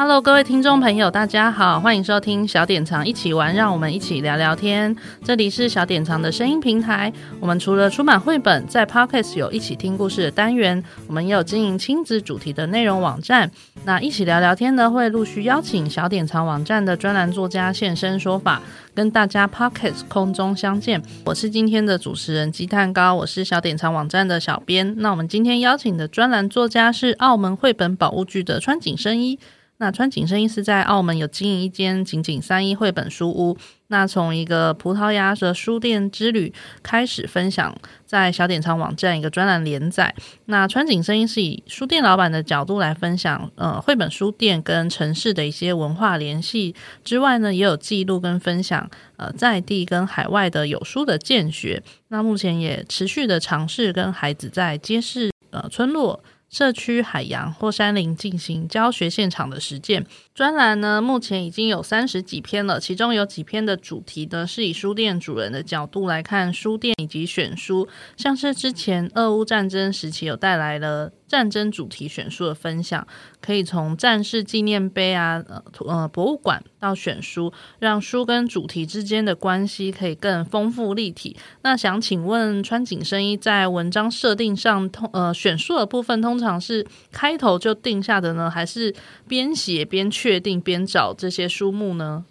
Hello，各位听众朋友，大家好，欢迎收听小典藏一起玩，让我们一起聊聊天。这里是小典藏的声音平台。我们除了出版绘本，在 Podcast 有一起听故事的单元，我们也有经营亲子主题的内容网站。那一起聊聊天呢，会陆续邀请小典藏网站的专栏作家现身说法，跟大家 Podcast 空中相见。我是今天的主持人鸡蛋糕，我是小典藏网站的小编。那我们今天邀请的专栏作家是澳门绘本宝物剧的川井伸一。那川井伸一是在澳门有经营一间井井三一绘本书屋。那从一个葡萄牙的书店之旅开始分享，在小典藏网站一个专栏连载。那川井伸一是以书店老板的角度来分享，呃，绘本书店跟城市的一些文化联系之外呢，也有记录跟分享，呃，在地跟海外的有书的见学。那目前也持续的尝试跟孩子在街市、呃，村落。社区、海洋或山林进行教学现场的实践专栏呢，目前已经有三十几篇了，其中有几篇的主题呢是以书店主人的角度来看书店以及选书，像是之前俄乌战争时期有带来了。战争主题选书的分享，可以从战士纪念碑啊，呃博物馆到选书，让书跟主题之间的关系可以更丰富立体。那想请问穿紧身衣，在文章设定上，通呃选书的部分，通常是开头就定下的呢，还是边写边去确定边找这些书目呢？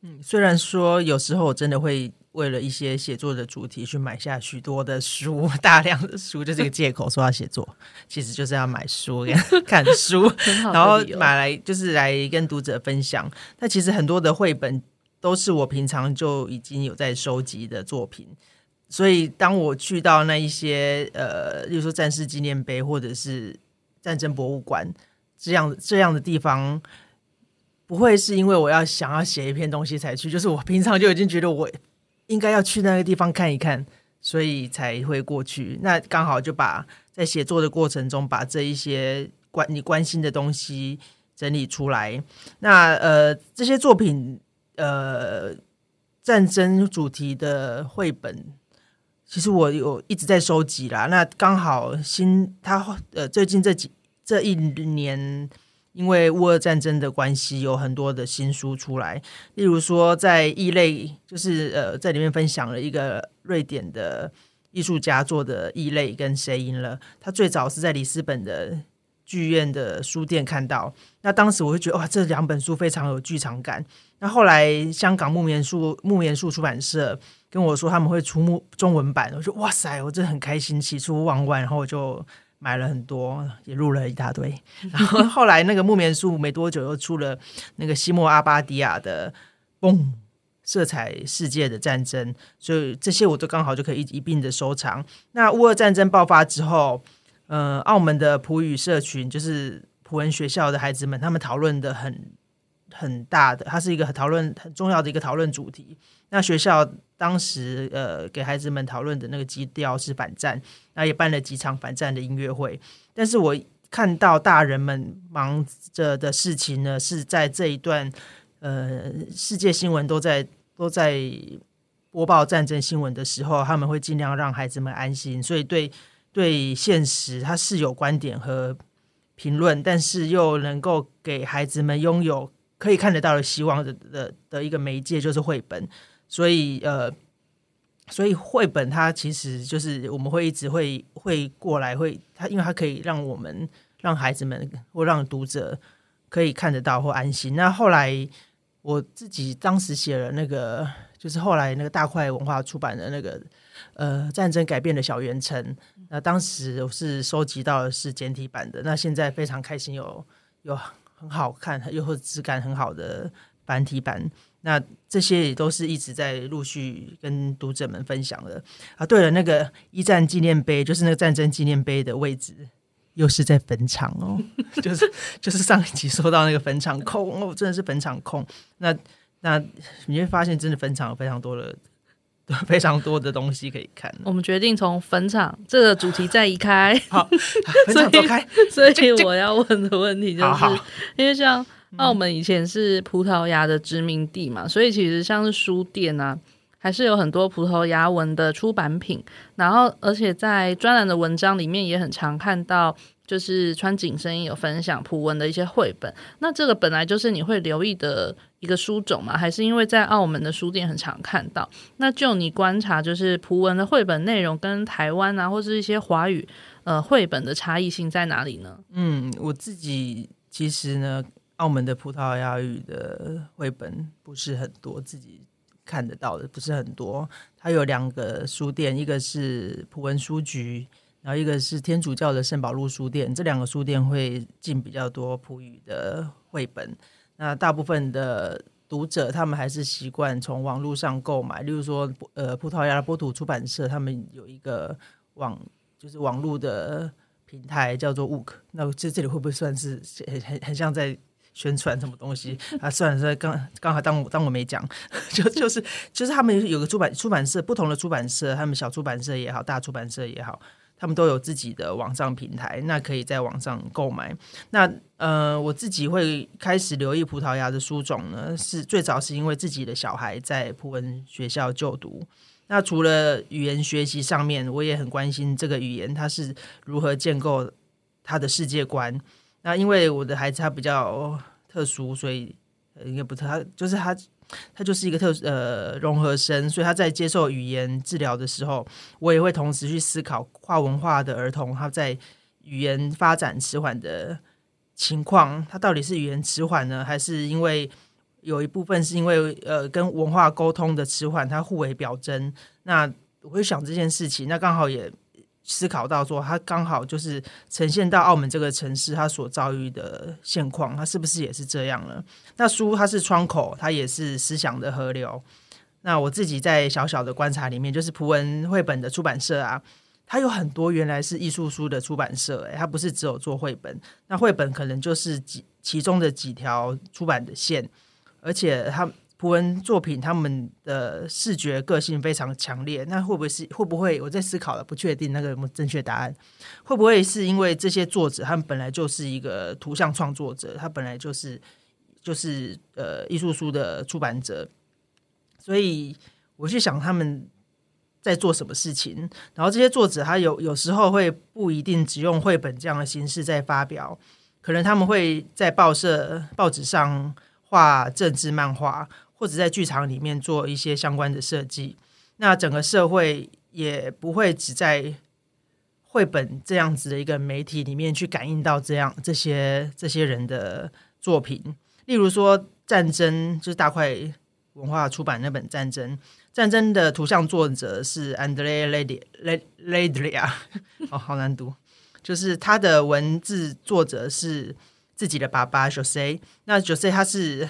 嗯，虽然说有时候我真的会。为了一些写作的主题去买下许多的书，大量的书，就这个借口说要写作，其实就是要买书、看书，然后买来就是来跟读者分享。但其实很多的绘本都是我平常就已经有在收集的作品，所以当我去到那一些呃，例如说战士纪念碑或者是战争博物馆这样这样的地方，不会是因为我要想要写一篇东西才去，就是我平常就已经觉得我。应该要去那个地方看一看，所以才会过去。那刚好就把在写作的过程中，把这一些关你关心的东西整理出来。那呃，这些作品呃，战争主题的绘本，其实我有一直在收集啦。那刚好新他呃，最近这几这一年。因为乌俄战争的关系，有很多的新书出来。例如说，在异类，就是呃，在里面分享了一个瑞典的艺术家做的《异类》跟《谁赢了》。他最早是在里斯本的剧院的书店看到，那当时我就觉得哇，这两本书非常有剧场感。那后来香港木棉树木棉树出版社跟我说他们会出木中文版，我说哇塞，我真的很开心，喜出望外，然后我就。买了很多，也入了一大堆。然后后来那个木棉树没多久又出了那个西莫阿巴迪亚的《嘣色彩世界的战争》，所以这些我都刚好就可以一一并的收藏。那乌俄战争爆发之后，呃，澳门的普语社群就是普文学校的孩子们，他们讨论的很很大的，它是一个讨论很重要的一个讨论主题。那学校当时呃给孩子们讨论的那个基调是反战，那也办了几场反战的音乐会。但是我看到大人们忙着的事情呢，是在这一段呃世界新闻都在都在播报战争新闻的时候，他们会尽量让孩子们安心。所以对对现实，他是有观点和评论，但是又能够给孩子们拥有可以看得到的希望的的的一个媒介，就是绘本。所以呃，所以绘本它其实就是我们会一直会会过来会它，因为它可以让我们让孩子们或让读者可以看得到或安心。那后来我自己当时写了那个，就是后来那个大块文化出版的那个呃战争改变的小圆城，那当时我是收集到的是简体版的，那现在非常开心有有很好看又或质感很好的繁体版。那这些也都是一直在陆续跟读者们分享的啊。对了，那个一战纪念碑，就是那个战争纪念碑的位置，又是在坟场哦。就是就是上一集说到那个坟场控哦，真的是坟场控。那那你会发现，真的坟场有非常多的 非常多的东西可以看。我们决定从坟场这个主题再移开，好，坟场走开。所以，所以我要问的问题就是，好好因为像。澳门以前是葡萄牙的殖民地嘛，所以其实像是书店啊，还是有很多葡萄牙文的出版品。然后，而且在专栏的文章里面也很常看到，就是川井声音有分享葡文的一些绘本。那这个本来就是你会留意的一个书种嘛？还是因为在澳门的书店很常看到？那就你观察，就是葡文的绘本内容跟台湾啊，或是一些华语呃绘本的差异性在哪里呢？嗯，我自己其实呢。澳门的葡萄牙语的绘本不是很多，自己看得到的不是很多。它有两个书店，一个是葡文书局，然后一个是天主教的圣保禄书店。这两个书店会进比较多葡语的绘本。那大部分的读者他们还是习惯从网络上购买，例如说，呃，葡萄牙的波图出版社他们有一个网，就是网络的平台叫做 WOOK。那这这里会不会算是很很很像在？宣传什么东西啊？算了算了，刚刚好当我当我没讲，就就是就是他们有个出版出版社，不同的出版社，他们小出版社也好，大出版社也好，他们都有自己的网上平台，那可以在网上购买。那呃，我自己会开始留意葡萄牙的书种呢，是最早是因为自己的小孩在葡文学校就读。那除了语言学习上面，我也很关心这个语言它是如何建构他的世界观。那因为我的孩子他比较特殊，所以应该不特，就是他，他就是一个特呃融合生，所以他在接受语言治疗的时候，我也会同时去思考跨文化的儿童他在语言发展迟缓的情况，他到底是语言迟缓呢，还是因为有一部分是因为呃跟文化沟通的迟缓，它互为表征？那我会想这件事情，那刚好也。思考到说，他刚好就是呈现到澳门这个城市，他所遭遇的现况，他是不是也是这样呢？那书它是窗口，它也是思想的河流。那我自己在小小的观察里面，就是葡文绘本的出版社啊，它有很多原来是艺术书的出版社，诶，它不是只有做绘本，那绘本可能就是几其中的几条出版的线，而且它。图文作品，他们的视觉个性非常强烈。那会不会是会不会？我在思考了，不确定那个有没有正确答案。会不会是因为这些作者他们本来就是一个图像创作者，他本来就是就是呃艺术书的出版者，所以我去想他们在做什么事情。然后这些作者他有有时候会不一定只用绘本这样的形式在发表，可能他们会在报社报纸上画政治漫画。或者在剧场里面做一些相关的设计，那整个社会也不会只在绘本这样子的一个媒体里面去感应到这样这些这些人的作品。例如说，战争就是大块文化出版那本《战争》，战争的图像作者是 Andrea Ledria，哦，好难读，就是他的文字作者是自己的爸爸 Jose，那 Jose 他是。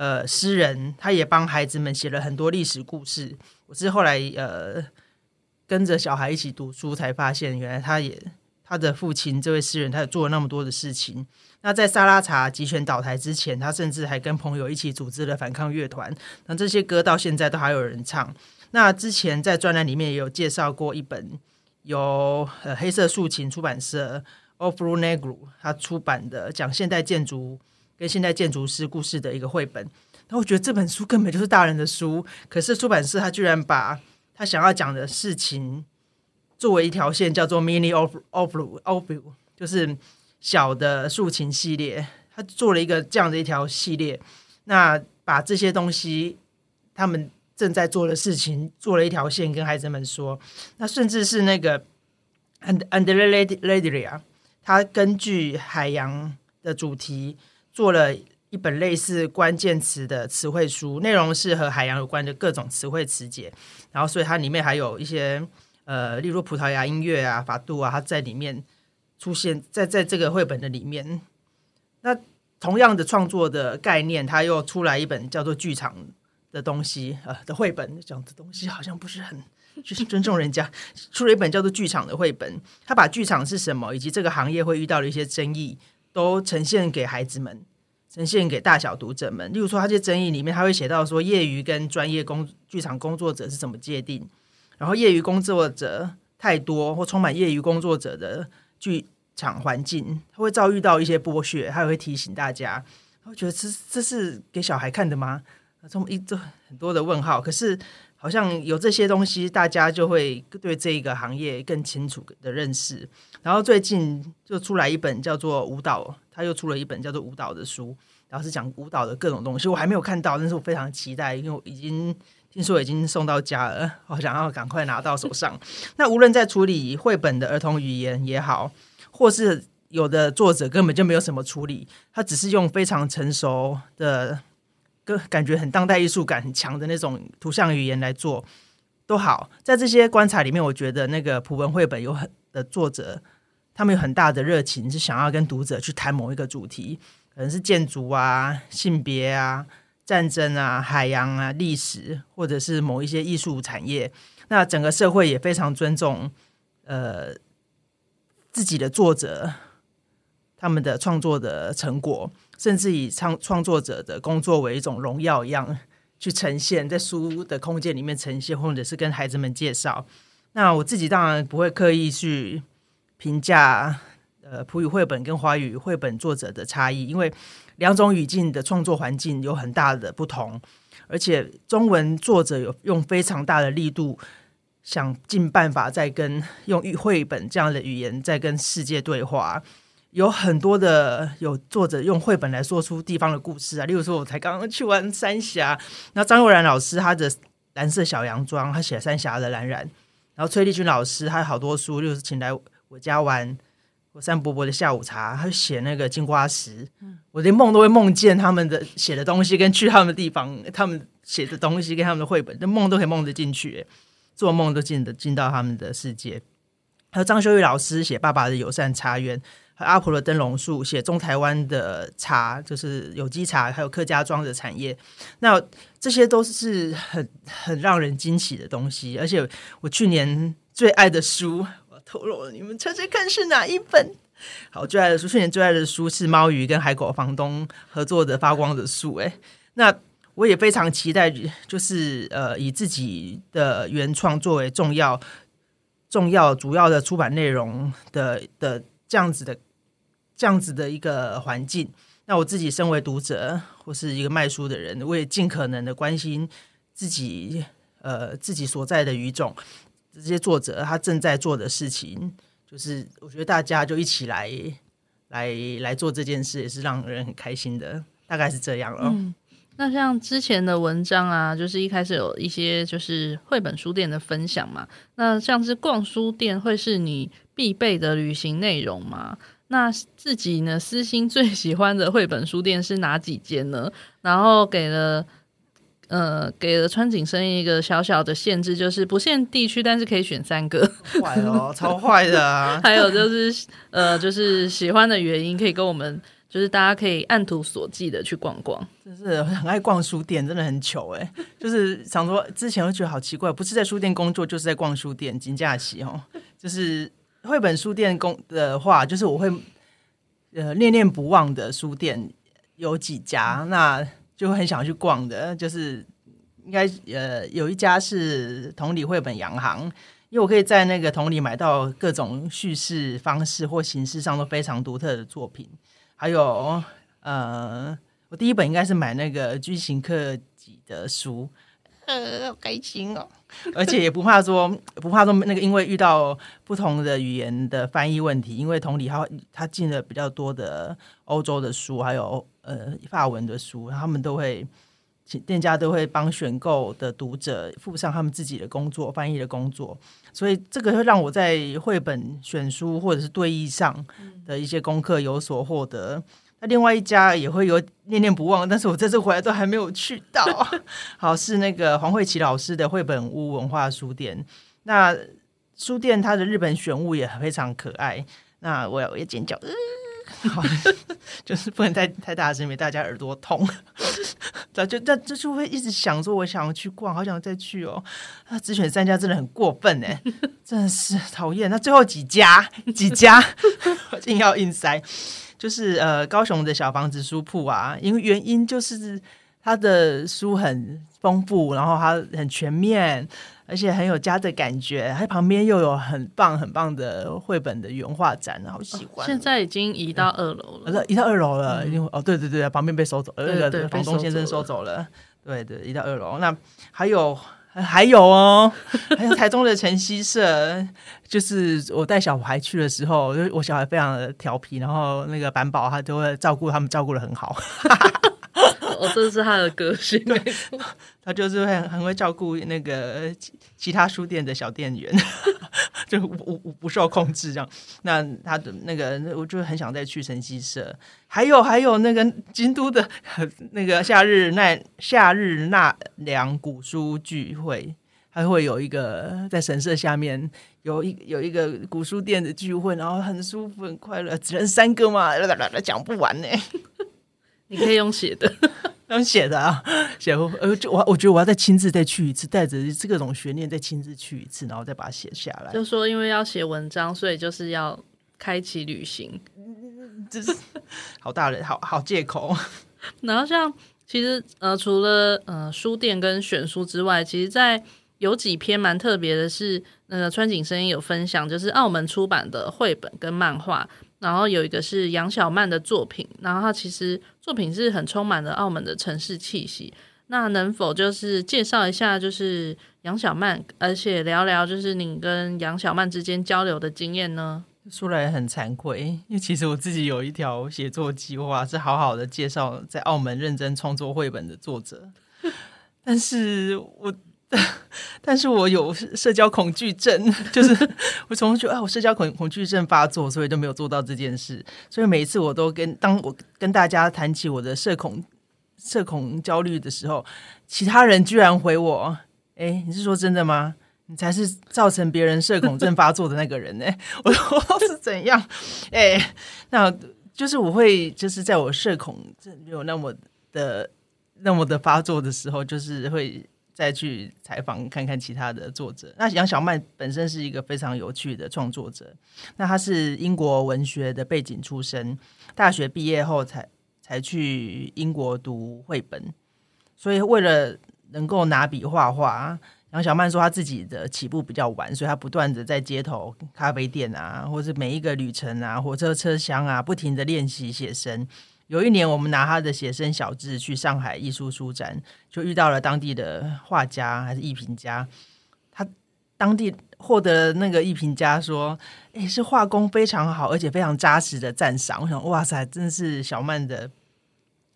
呃，诗人他也帮孩子们写了很多历史故事。我是后来呃跟着小孩一起读书，才发现原来他也他的父亲这位诗人，他也做了那么多的事情。那在萨拉查集权倒台之前，他甚至还跟朋友一起组织了反抗乐团。那这些歌到现在都还有人唱。那之前在专栏里面也有介绍过一本由呃黑色竖琴出版社 Ouro Negro 他出版的讲现代建筑。跟现代建筑师故事的一个绘本，那我觉得这本书根本就是大人的书，可是出版社他居然把他想要讲的事情作为一条线，叫做 Mini Ouro，就是小的竖琴系列，他做了一个这样的一条系列，那把这些东西他们正在做的事情做了一条线跟孩子们说，那甚至是那个 Andrea Ledria，他根据海洋的主题。做了一本类似关键词的词汇书，内容是和海洋有关的各种词汇词解。然后，所以它里面还有一些呃，例如葡萄牙音乐啊、法度啊，它在里面出现在在这个绘本的里面。那同样的创作的概念，它又出来一本叫做剧场的东西呃的绘本，讲的东西好像不是很就是尊重人家。出了一本叫做剧场的绘本，他把剧场是什么，以及这个行业会遇到的一些争议，都呈现给孩子们。呈现给大小读者们。例如说，他这争议里面，他会写到说，业余跟专业工剧场工作者是怎么界定？然后，业余工作者太多或充满业余工作者的剧场环境，他会遭遇到一些剥削。他也会提醒大家，我觉得这这是给小孩看的吗？从一这很多的问号，可是好像有这些东西，大家就会对这个行业更清楚的认识。然后最近就出来一本叫做舞蹈，他又出了一本叫做舞蹈的书，然后是讲舞蹈的各种东西。我还没有看到，但是我非常期待，因为我已经听说已经送到家了，我想要赶快拿到手上。那无论在处理绘本的儿童语言也好，或是有的作者根本就没有什么处理，他只是用非常成熟的。就感觉很当代艺术感很强的那种图像语言来做都好，在这些观察里面，我觉得那个普文绘本有很的作者，他们有很大的热情，是想要跟读者去谈某一个主题，可能是建筑啊、性别啊、战争啊、海洋啊、历史，或者是某一些艺术产业。那整个社会也非常尊重呃自己的作者。他们的创作的成果，甚至以创创作者的工作为一种荣耀一样去呈现，在书的空间里面呈现，或者是跟孩子们介绍。那我自己当然不会刻意去评价呃普语绘本跟华语绘本作者的差异，因为两种语境的创作环境有很大的不同，而且中文作者有用非常大的力度，想尽办法在跟用绘本这样的语言在跟世界对话。有很多的有作者用绘本来说出地方的故事啊，例如说，我才刚刚去完三峡，那张若然老师他的蓝色小洋装，他写三峡的蓝染，然后崔丽君老师他有好多书，就是请来我家玩，我山伯伯的下午茶，他写那个金瓜石，我连梦都会梦见他们的写的东西，跟去他们的地方，他们写的东西跟他们的绘本，那梦都可以梦得进去，做梦都进得进到他们的世界。还有张修玉老师写爸爸的友善茶园。阿婆的灯笼树写中台湾的茶，就是有机茶，还有客家庄的产业。那这些都是很很让人惊喜的东西。而且我去年最爱的书，我透露了，你们猜猜看是哪一本？好，最爱的书，去年最爱的书是猫鱼跟海狗房东合作的《发光的树》。哎，那我也非常期待，就是呃，以自己的原创作为重要、重要、主要的出版内容的的这样子的。这样子的一个环境，那我自己身为读者或是一个卖书的人，我也尽可能的关心自己呃自己所在的语种，这些作者他正在做的事情，就是我觉得大家就一起来来来做这件事，也是让人很开心的，大概是这样了。嗯，那像之前的文章啊，就是一开始有一些就是绘本书店的分享嘛，那像是逛书店会是你必备的旅行内容吗？那自己呢？私心最喜欢的绘本书店是哪几间呢？然后给了呃给了川井生一个小小的限制，就是不限地区，但是可以选三个。坏哦，超坏的啊！还有就是呃，就是喜欢的原因，可以跟我们就是大家可以按图索骥的去逛逛。就是很爱逛书店，真的很糗哎！就是想说之前会觉得好奇怪，不是在书店工作，就是在逛书店，金假期哦，就是。绘本书店工的话，就是我会呃念念不忘的书店有几家，那就很想去逛的。就是应该呃有一家是同里绘本洋行，因为我可以在那个同里买到各种叙事方式或形式上都非常独特的作品。还有呃，我第一本应该是买那个居行克己的书，呃，好开心哦。而且也不怕说，不怕说那个，因为遇到不同的语言的翻译问题，因为同理他他进了比较多的欧洲的书，还有呃法文的书，他们都会店家都会帮选购的读者附上他们自己的工作翻译的工作，所以这个会让我在绘本选书或者是对译上的一些功课有所获得。那另外一家也会有念念不忘，但是我这次回来都还没有去到。好，是那个黄慧琪老师的绘本屋文化书店。那书店它的日本选物也非常可爱。那我要我也尖叫，好，就是不能太太大声，因为大家耳朵痛。早就但这就会一直想说，我想要去逛，好想再去哦。那只选三家真的很过分哎，真的是讨厌。那最后几家几家，硬要硬塞。就是呃，高雄的小房子书铺啊，因为原因就是他的书很丰富，然后他很全面，而且很有家的感觉。他旁边又有很棒很棒的绘本的原画展，好喜欢。现在已经移到二楼了，移到二楼了，已经哦，对对对，旁边被收走，那个房东先生收走了。对对，移到二楼。那还有。还有哦，还有台中的晨曦社，就是我带小孩去的时候，我小孩非常的调皮，然后那个板宝他就会照顾他们，照顾的很好。我这是他的个性，对，他就是会很会照顾那个其其他书店的小店员，就不不受控制这样。那他的那个，我就很想再去晨曦社。还有还有那个京都的那个夏日奈夏日纳凉古书聚会，还会有一个在神社下面有一有一个古书店的聚会，然后很舒服很快乐，只能三个嘛，讲不完呢。你可以用写的，用写的啊，写呃，就我我觉得我要再亲自再去一次，带着这个种悬念再亲自去一次，然后再把它写下来。就说因为要写文章，所以就是要开启旅行，这是好大的好好借口。然后像其实呃，除了呃书店跟选书之外，其实在有几篇蛮特别的是，那个川井声音有分享，就是澳门出版的绘本跟漫画。然后有一个是杨小曼的作品，然后她其实作品是很充满了澳门的城市气息。那能否就是介绍一下，就是杨小曼，而且聊聊就是你跟杨小曼之间交流的经验呢？说来很惭愧，因为其实我自己有一条写作计划，是好好的介绍在澳门认真创作绘本的作者，但是我。但是我有社交恐惧症，就是我从觉得啊，我社交恐恐惧症发作，所以都没有做到这件事。所以每一次我都跟当我跟大家谈起我的社恐社恐焦虑的时候，其他人居然回我：“哎，你是说真的吗？你才是造成别人社恐症发作的那个人呢？” 我说是怎样？哎，那就是我会就是在我社恐症没有那么的那么的发作的时候，就是会。再去采访看看其他的作者。那杨小曼本身是一个非常有趣的创作者。那她是英国文学的背景出身，大学毕业后才才去英国读绘本。所以为了能够拿笔画画，杨小曼说她自己的起步比较晚，所以她不断的在街头、咖啡店啊，或是每一个旅程啊、火车车厢啊，不停的练习写生。有一年，我们拿他的写生小志去上海艺术书展，就遇到了当地的画家还是艺评家。他当地获得那个艺评家说：“诶，是画工非常好，而且非常扎实的赞赏。”我想，哇塞，真是小曼的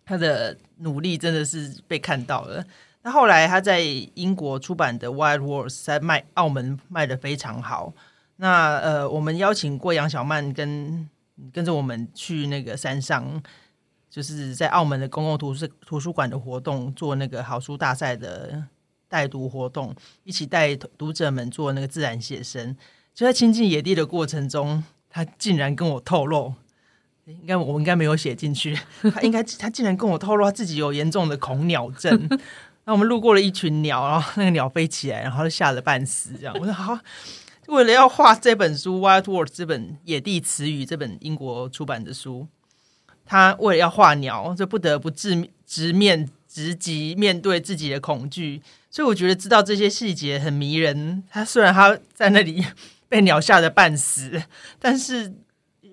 他的努力真的是被看到了。那后来他在英国出版的《Wild Wars》在卖澳门卖的非常好。那呃，我们邀请过杨小曼跟跟着我们去那个山上。就是在澳门的公共图书图书馆的活动，做那个好书大赛的带读活动，一起带读者们做那个自然写生。就在亲近野地的过程中，他竟然跟我透露，应该我应该没有写进去，他应该他竟然跟我透露他自己有严重的恐鸟症。那我们路过了一群鸟，然后那个鸟飞起来，然后就吓得半死。这样，我说好，为了要画这本书《Wild Words》这本野地词语这本英国出版的书。他为了要画鸟，就不得不直直面直击面对自己的恐惧，所以我觉得知道这些细节很迷人。他虽然他在那里被鸟吓得半死，但是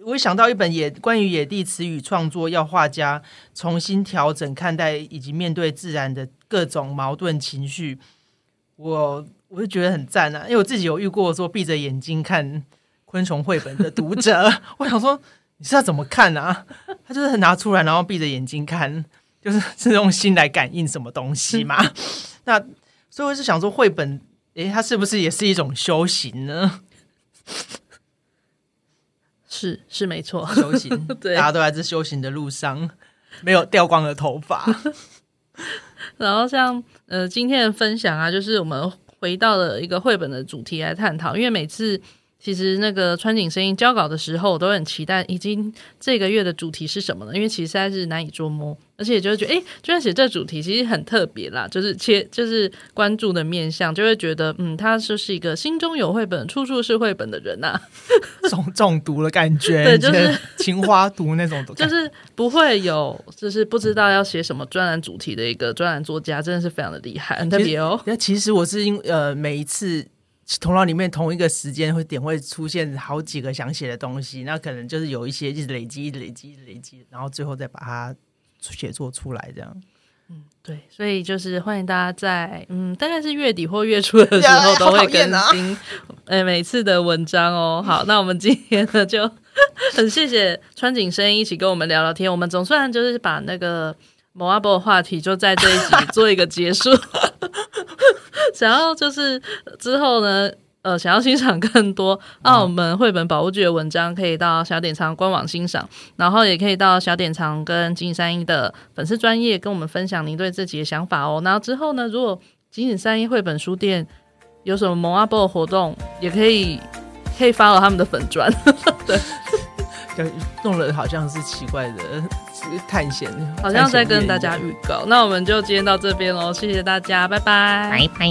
我想到一本野关于野地词语创作，要画家重新调整看待以及面对自然的各种矛盾情绪，我我就觉得很赞啊！因为我自己有遇过说闭着眼睛看昆虫绘本的读者，我想说。你是要怎么看啊？他就是拿出来，然后闭着眼睛看，就是 是用心来感应什么东西嘛。那所以我是想说，绘本，诶，它是不是也是一种修行呢？是是没错，修行。对，大家都在这修行的路上，没有掉光的头发。然后像呃今天的分享啊，就是我们回到了一个绘本的主题来探讨，因为每次。其实那个川井声音交稿的时候，我都很期待，已经这个月的主题是什么呢？因为其实实在是难以捉摸，而且就会觉得，哎，居然写这主题其实很特别啦，就是切，就是关注的面向，就会觉得，嗯，他就是一个心中有绘本，处处是绘本的人呐、啊，中中毒的感觉，对，就是情花毒那种，就是不会有，就是不知道要写什么专栏主题的一个专栏作家，真的是非常的厉害，很特别哦。那其实我是因呃每一次。头脑里面同一个时间会点会出现好几个想写的东西，那可能就是有一些一直累积、一直累积、一直累积，然后最后再把它写作出来，这样。嗯，对，所以就是欢迎大家在嗯，大概是月底或月初的时候都会更新，哎，每次的文章哦。好，那我们今天呢就很谢谢川井声音一起跟我们聊聊天，我们总算就是把那个某阿波的话题就在这一集做一个结束。想要就是之后呢，呃，想要欣赏更多澳门绘本保护剧的文章，可以到小典藏官网欣赏，然后也可以到小典藏跟金井三一的粉丝专业跟我们分享您对自己的想法哦。然后之后呢，如果金井三一绘本书店有什么蒙阿波的活动，也可以可以 follow 他们的粉专，对，弄了好像是奇怪的。探险，好像在跟大家预告。那我们就今天到这边喽，谢谢大家，拜拜，拜拜。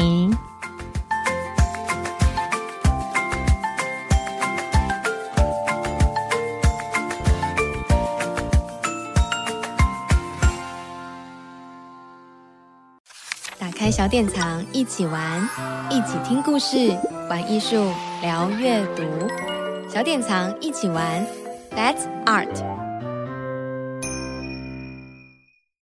打开小典藏，一起玩，一起听故事，玩艺术，聊阅读。小典藏，一起玩，That's Art。